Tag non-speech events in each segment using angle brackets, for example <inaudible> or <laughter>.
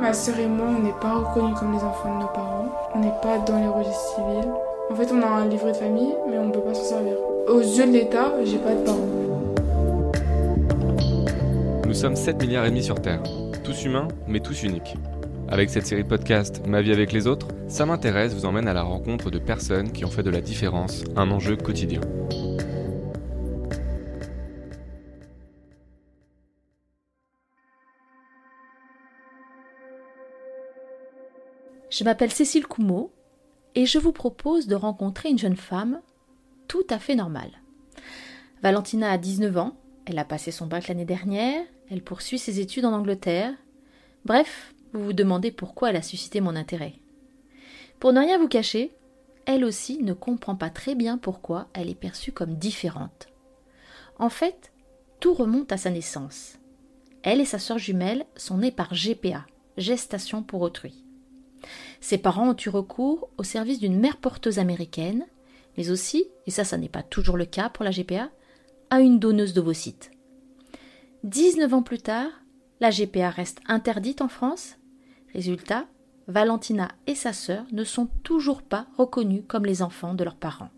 Ma sœur et moi, on n'est pas reconnus comme les enfants de nos parents. On n'est pas dans les registres civils. En fait, on a un livret de famille, mais on ne peut pas s'en servir. Aux yeux de l'État, j'ai pas de parents. Nous sommes 7 milliards et demi sur Terre. Tous humains, mais tous uniques. Avec cette série de podcasts Ma vie avec les autres, Ça m'intéresse vous emmène à la rencontre de personnes qui ont fait de la différence un enjeu quotidien. Je m'appelle Cécile Coumeau et je vous propose de rencontrer une jeune femme tout à fait normale. Valentina a 19 ans, elle a passé son bac l'année dernière, elle poursuit ses études en Angleterre. Bref, vous vous demandez pourquoi elle a suscité mon intérêt. Pour ne rien vous cacher, elle aussi ne comprend pas très bien pourquoi elle est perçue comme différente. En fait, tout remonte à sa naissance. Elle et sa sœur jumelle sont nées par GPA, gestation pour autrui. Ses parents ont eu recours au service d'une mère porteuse américaine, mais aussi, et ça, ça n'est pas toujours le cas pour la GPA, à une donneuse d'ovocytes. 19 ans plus tard, la GPA reste interdite en France. Résultat, Valentina et sa sœur ne sont toujours pas reconnues comme les enfants de leurs parents.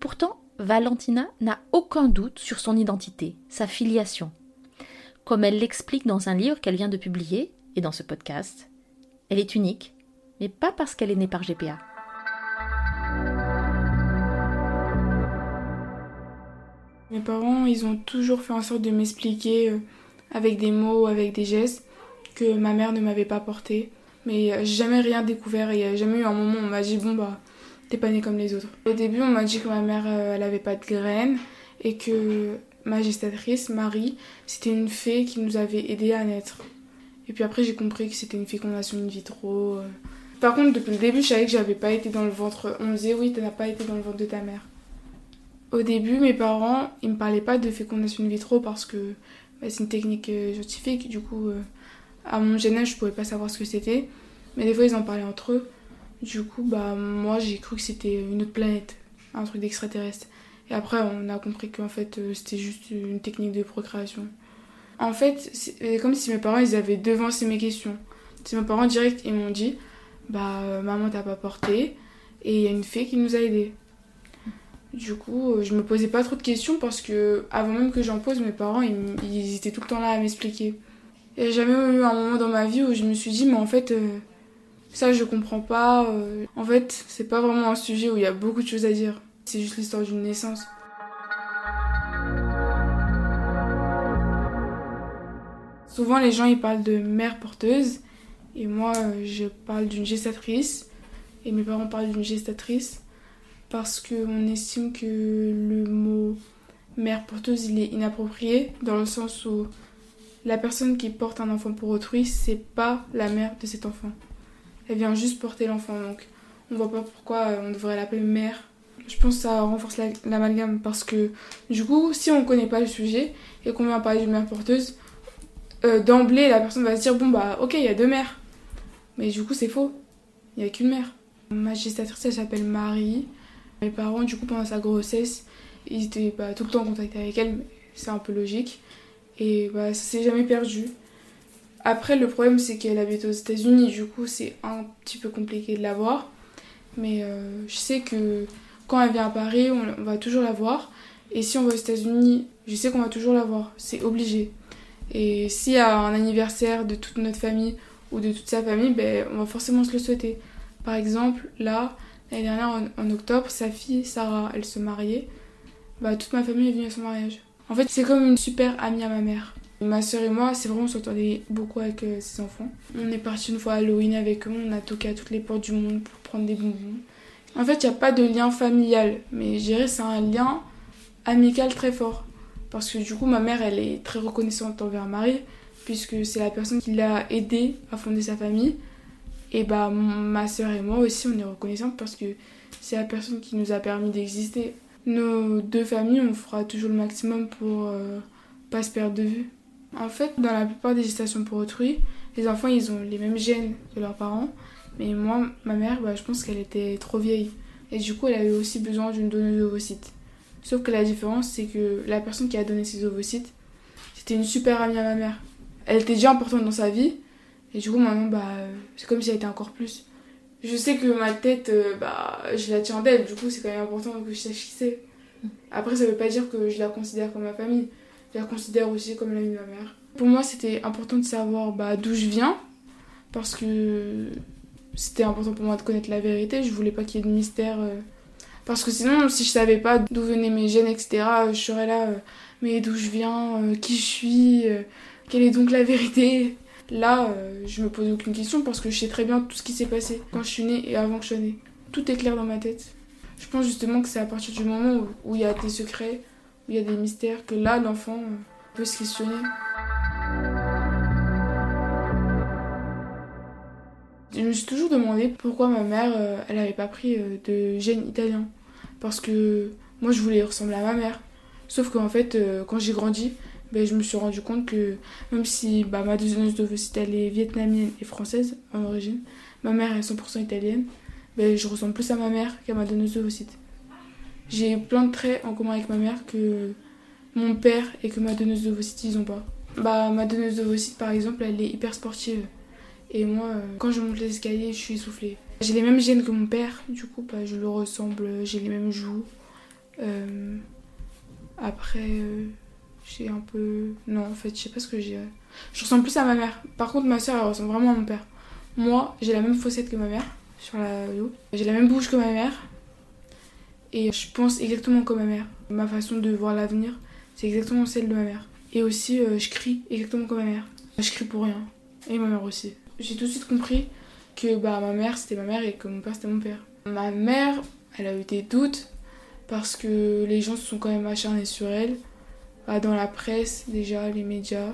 Pourtant, Valentina n'a aucun doute sur son identité, sa filiation. Comme elle l'explique dans un livre qu'elle vient de publier et dans ce podcast, elle est unique, mais pas parce qu'elle est née par GPA. Mes parents, ils ont toujours fait en sorte de m'expliquer euh, avec des mots, avec des gestes, que ma mère ne m'avait pas porté. Mais euh, j'ai jamais rien découvert et a jamais eu un moment où on m'a dit bon bah t'es pas née comme les autres. Au début on m'a dit que ma mère euh, elle avait pas de graines et que ma gestatrice, Marie, c'était une fée qui nous avait aidé à naître. Et puis après, j'ai compris que c'était une fécondation in vitro. Euh. Par contre, depuis le début, je savais que j'avais pas été dans le ventre. On me disait, oui, tu n'as pas été dans le ventre de ta mère. Au début, mes parents, ils me parlaient pas de fécondation in vitro parce que bah, c'est une technique euh, scientifique. Du coup, euh, à mon jeune âge, je pouvais pas savoir ce que c'était. Mais des fois, ils en parlaient entre eux. Du coup, bah, moi, j'ai cru que c'était une autre planète, un truc d'extraterrestre. Et après, on a compris qu'en fait, c'était juste une technique de procréation. En fait, c'est comme si mes parents ils avaient devancé mes questions. C'est mes parents direct ils m'ont dit bah euh, maman t'a pas porté et il y a une fée qui nous a aidés. Du coup, euh, je me posais pas trop de questions parce que avant même que j'en pose, mes parents ils, étaient tout le temps là à m'expliquer. A jamais eu un moment dans ma vie où je me suis dit mais en fait euh, ça je comprends pas. en fait, c'est pas vraiment un sujet où il y a beaucoup de choses à dire. C'est juste l'histoire d'une naissance. Souvent, les gens ils parlent de mère porteuse et moi je parle d'une gestatrice et mes parents parlent d'une gestatrice parce qu'on estime que le mot mère porteuse il est inapproprié dans le sens où la personne qui porte un enfant pour autrui c'est pas la mère de cet enfant. Elle vient juste porter l'enfant donc on voit pas pourquoi on devrait l'appeler mère. Je pense que ça renforce l'amalgame parce que du coup si on connaît pas le sujet et qu'on vient parler d'une mère porteuse euh, d'emblée, la personne va se dire bon bah ok, il y a deux mères. Mais du coup, c'est faux. Il n'y a qu'une mère. Ma gestatrice, elle s'appelle Marie. Mes parents, du coup, pendant sa grossesse, ils étaient bah, tout le temps en contact avec elle, c'est un peu logique. Et bah, ça s'est jamais perdu. Après, le problème, c'est qu'elle habite aux États-Unis, du coup, c'est un petit peu compliqué de la voir. Mais euh, je sais que quand elle vient à Paris, on, va toujours la voir. Et si on va aux États-Unis, je sais qu'on va toujours la voir. C'est obligé. Et s'il y a un anniversaire de toute notre famille ou de toute sa famille, ben, on va forcément se le souhaiter. Par exemple, là, l'année dernière, en, octobre, sa fille, Sarah, elle se mariait. Bah, toute ma famille est venue à son mariage. En fait, c'est comme une super amie à ma mère. Ma soeur et moi, c'est vraiment, on s'entendait beaucoup avec euh, ses enfants. On est parti une fois Halloween avec eux, on a toqué à toutes les portes du monde pour prendre des bonbons. En fait, il n'y a pas de lien familial, mais je dirais c'est un lien amical très fort. Parce que du coup, ma mère, elle est très reconnaissante envers Marie, puisque c'est la personne qui l'a aidé à fonder sa famille. Et bah, ma soeur et moi aussi, on est reconnaissante parce que c'est la personne qui nous a permis d'exister. Nos deux familles, on fera toujours le maximum pour euh, pas se perdre de vue. En fait, dans la plupart des gestations pour autrui, les enfants, ils ont les mêmes gènes que leurs parents. Mais moi, ma mère, bah, je pense qu'elle était trop vieille. Et du coup, elle a eu aussi besoin d'une donneuse d'ovocytes. Sauf que la différence, c'est que la personne qui a donné ses ovocytes, c'était une super amie à ma mère. Elle était déjà importante dans sa vie. Et du coup, maintenant, bah, c'est comme si elle était encore plus. Je sais que ma tête, euh, bah, je la tiens d'elle, du coup, c'est quand même important que je sache qui c'est. Après, ça veut pas dire que je la considère comme ma famille. Je la considère aussi comme l'amie de ma mère. Pour moi, c'était important de savoir bah, d'où je viens, parce que c'était important pour moi de connaître la vérité. Je voulais pas qu'il y ait de mystère. euh, Parce que sinon, si je savais pas d'où venaient mes gènes, etc., euh, je serais là, euh, mais d'où je viens, euh, qui je suis, euh, quelle est donc la vérité? Là, euh, je me pose aucune question parce que je sais très bien tout ce qui s'est passé quand je suis née et avant que je sois née. Tout est clair dans ma tête. Je pense justement que c'est à partir du moment où- il y a des secrets, où il y a des mystères, que là, l'enfant euh, peut se questionner. Je me suis toujours demandé pourquoi ma mère, euh, elle n'avait pas pris euh, de gènes italiens. Parce que moi, je voulais ressembler à ma mère. Sauf qu'en fait, quand j'ai grandi, ben, je me suis rendu compte que même si bah, ma donneuse d'ovocytes, elle est vietnamienne et française en origine, ma mère est 100% italienne, ben, je ressemble plus à ma mère qu'à ma donneuse d'ovocytes. J'ai plein de traits en commun avec ma mère que mon père et que ma donneuse d'ovocytes, ils ont pas. Bah, ma donneuse d'ovocytes, par exemple, elle est hyper sportive. Et moi, euh, quand je monte les escaliers, je suis essoufflée. J'ai les mêmes gènes que mon père, du coup, bah, je le ressemble, j'ai les mêmes joues. Euh, après, euh, j'ai un peu. Non, en fait, je sais pas ce que j'ai. Je ressemble plus à ma mère. Par contre, ma soeur, elle ressemble vraiment à mon père. Moi, j'ai la même fossette que ma mère, sur la dos. J'ai la même bouche que ma mère. Et je pense exactement comme ma mère. Ma façon de voir l'avenir, c'est exactement celle de ma mère. Et aussi, euh, je crie exactement comme ma mère. Je crie pour rien. Et ma mère aussi. J'ai tout de suite compris que bah, ma mère, c'était ma mère et que mon père, c'était mon père. Ma mère, elle a eu des doutes parce que les gens se sont quand même acharnés sur elle. Bah, dans la presse, déjà, les médias.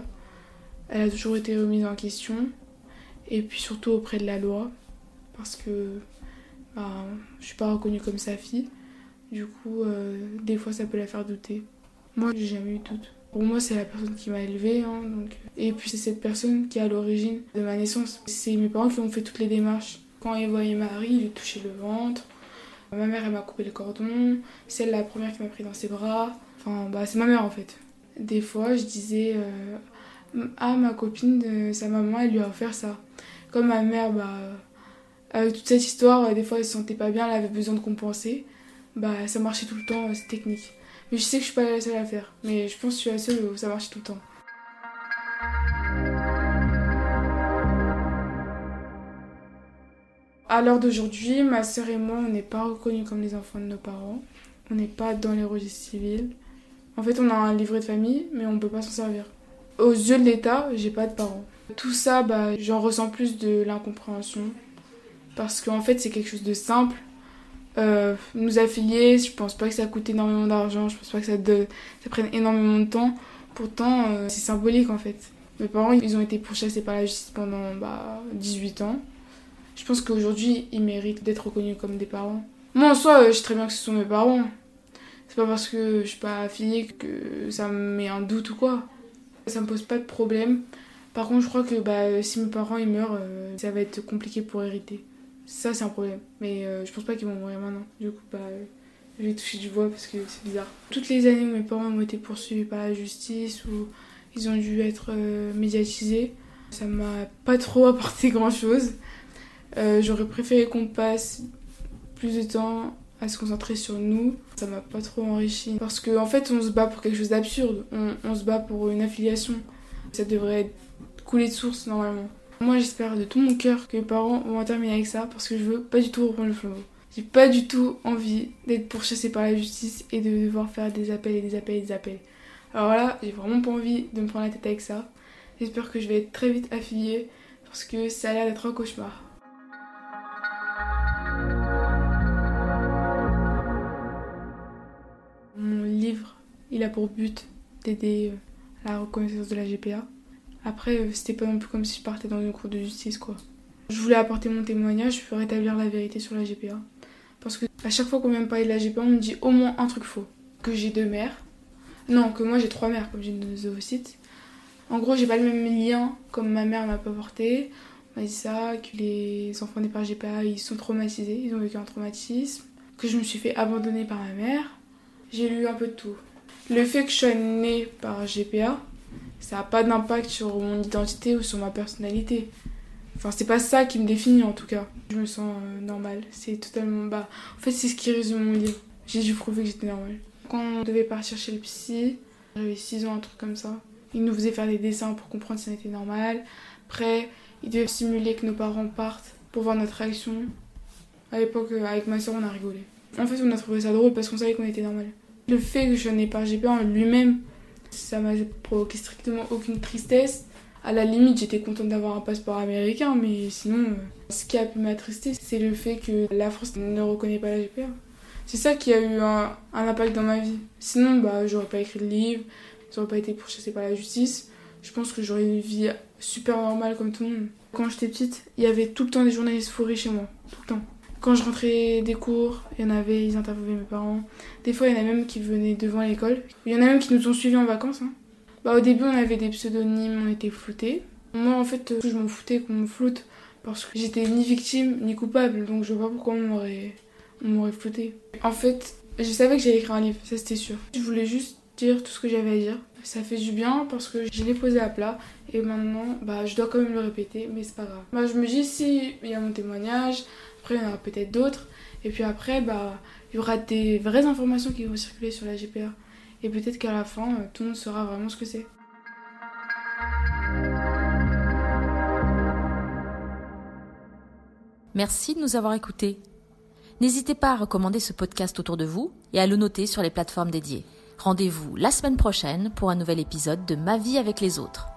Elle a toujours été remise en question. Et puis surtout auprès de la loi. Parce que bah, je suis pas reconnue comme sa fille. Du coup, euh, des fois, ça peut la faire douter. Moi, j'ai jamais eu de doute. Pour moi, c'est la personne qui m'a élevée. hein, donc... Et puis, c'est cette personne qui est à l'origine de ma naissance. C'est mes parents qui ont fait toutes les démarches. Quand ils voyaient Marie, ils lui touchaient le ventre. Ma mère, elle m'a coupé le cordon. C'est la première qui m'a pris dans ses bras. Enfin, bah, c'est ma mère en fait. Des fois, je disais euh, Ah, ma copine, euh, sa maman, elle lui a offert ça. Comme ma mère, bah, avec toute cette histoire, euh, des fois, elle se sentait pas bien, elle avait besoin de compenser. Bah, ça marchait tout le temps, euh, c'est technique. Mais je sais que je suis pas la seule à faire. Mais je pense que je suis la seule où ça marche tout le temps. À l'heure d'aujourd'hui, ma sœur et moi, on n'est pas reconnus comme les enfants de nos parents. On n'est pas dans les registres civils. En fait, on a un livret de famille, mais on peut pas s'en servir. Aux yeux de l'État, j'ai pas de parents. Tout ça, bah, j'en ressens plus de l'incompréhension. Parce qu'en fait, c'est quelque chose de simple. Euh, nous affilier, je pense pas que ça coûte énormément d'argent, je pense pas que ça, prenne énormément de temps. Pourtant, euh, c'est symbolique en fait. Mes parents, ils ont été pourchassés par la justice pendant bah, 18 ans. Je pense qu'aujourd'hui, ils méritent d'être reconnus comme des parents. Moi, en soi, euh, je sais très bien que ce sont mes parents. C'est pas parce que je suis pas affiliée que ça me met un doute ou quoi. Ça me pose pas de problème. Par contre, je crois que bah, si mes parents ils meurent, euh, ça va être compliqué pour hériter. Ça, c'est un problème. Mais euh, je pense pas qu'ils vont mourir maintenant. Du coup, bah, euh, je vais toucher du bois parce que c'est bizarre. Toutes les années où mes parents ont été poursuivis par la justice ou ils ont dû être euh, médiatisés, ça m'a pas trop <laughs> apporté grand chose. J'aurais préféré qu'on passe plus de temps à se concentrer sur nous. Ça m'a pas trop enrichi. Parce qu'en en fait, on se bat pour quelque chose d'absurde. On, se bat pour une affiliation. Ça devrait couler de source normalement. Moi, j'espère de tout mon cœur que mes parents vont terminer avec ça parce que je veux pas du tout reprendre le flambeau. J'ai pas du tout envie d'être pourchassée par la justice et de devoir faire des appels et des appels et des appels. Alors là, j'ai vraiment pas envie de me prendre la tête avec ça. J'espère que je vais être très vite affiliée parce que ça a l'air d'être un cauchemar. Il a pour but d'aider euh, la reconnaissance de la GPA. Après, euh, c'était pas non plus comme si je partais dans une cour de justice, quoi. Je voulais apporter mon témoignage pour rétablir la vérité sur la GPA. Parce que à chaque fois qu'on vient me parler de la GPA, on me dit au moins un truc faux. Que j'ai deux mères. Non, que moi j'ai trois mères, comme j'ai une zoocyte. En gros, j'ai pas le même lien comme ma mère m'a pas porté. On m'a dit ça, que les enfants nés par GPA, ils sont traumatisés, ils ont vécu un traumatisme. Que je me suis fait abandonner par ma mère. J'ai lu un peu de tout. Le fait que je sois née par GPA, ça n'a pas d'impact sur mon identité ou sur ma personnalité. Enfin, c'est pas ça qui me définit en tout cas. Je me sens euh, normale. C'est totalement. Bah, en fait, c'est ce qui résume mon livre. J'ai dû prouver que j'étais normale. Quand on devait partir chez le psy, j'avais 6 ans, un truc comme ça. Il nous faisait faire des dessins pour comprendre si on était normal. Après, il devait simuler que nos parents partent pour voir notre réaction. À l'époque, euh, avec ma soeur, on a rigolé. En fait, on a trouvé ça drôle parce qu'on savait qu'on était normal. Le fait que je n'ai pas GPA en lui-même, ça m'a provoqué strictement aucune tristesse. À la limite, j'étais contente d'avoir un passeport américain, mais sinon, euh, ce qui a pu m'attrister, c'est le fait que la France ne reconnaît pas la GPA. C'est ça qui a eu un, impact dans ma vie. Sinon, bah, j'aurais pas écrit de livre, j'aurais pas été pourchassée par la justice. Je pense que j'aurais une vie super normale comme tout le monde. Quand j'étais petite, il y avait tout le temps des journalistes fourrés chez moi. Tout le temps. Quand je rentrais des cours, il y en avait, ils interviewaient mes parents. Des fois, il y en a même qui venaient devant l'école. Il y en a même qui nous ont suivis en vacances. Hein. Bah, au début, on avait des pseudonymes, on était floutés. Moi, en fait, je m'en foutais qu'on me floute parce que j'étais ni victime ni coupable, donc je vois pas pourquoi on m'aurait, on m'aurait flouté. En fait, je savais que j'allais écrire un livre, ça c'était sûr. Je voulais juste dire tout ce que j'avais à dire. Ça fait du bien parce que je l'ai posé à plat et maintenant, bah, je dois quand même le répéter, mais c'est pas grave. Bah, je me dis, si il y a mon témoignage, après il y en aura peut-être d'autres, et puis après, bah, il y aura des vraies informations qui vont circuler sur la GPA. Et peut-être qu'à la fin, euh, tout le monde saura vraiment ce que c'est. Merci de nous avoir écoutés. N'hésitez pas à recommander ce podcast autour de vous et à le noter sur les plateformes dédiées. Rendez-vous la semaine prochaine pour un nouvel épisode de Ma vie avec les autres.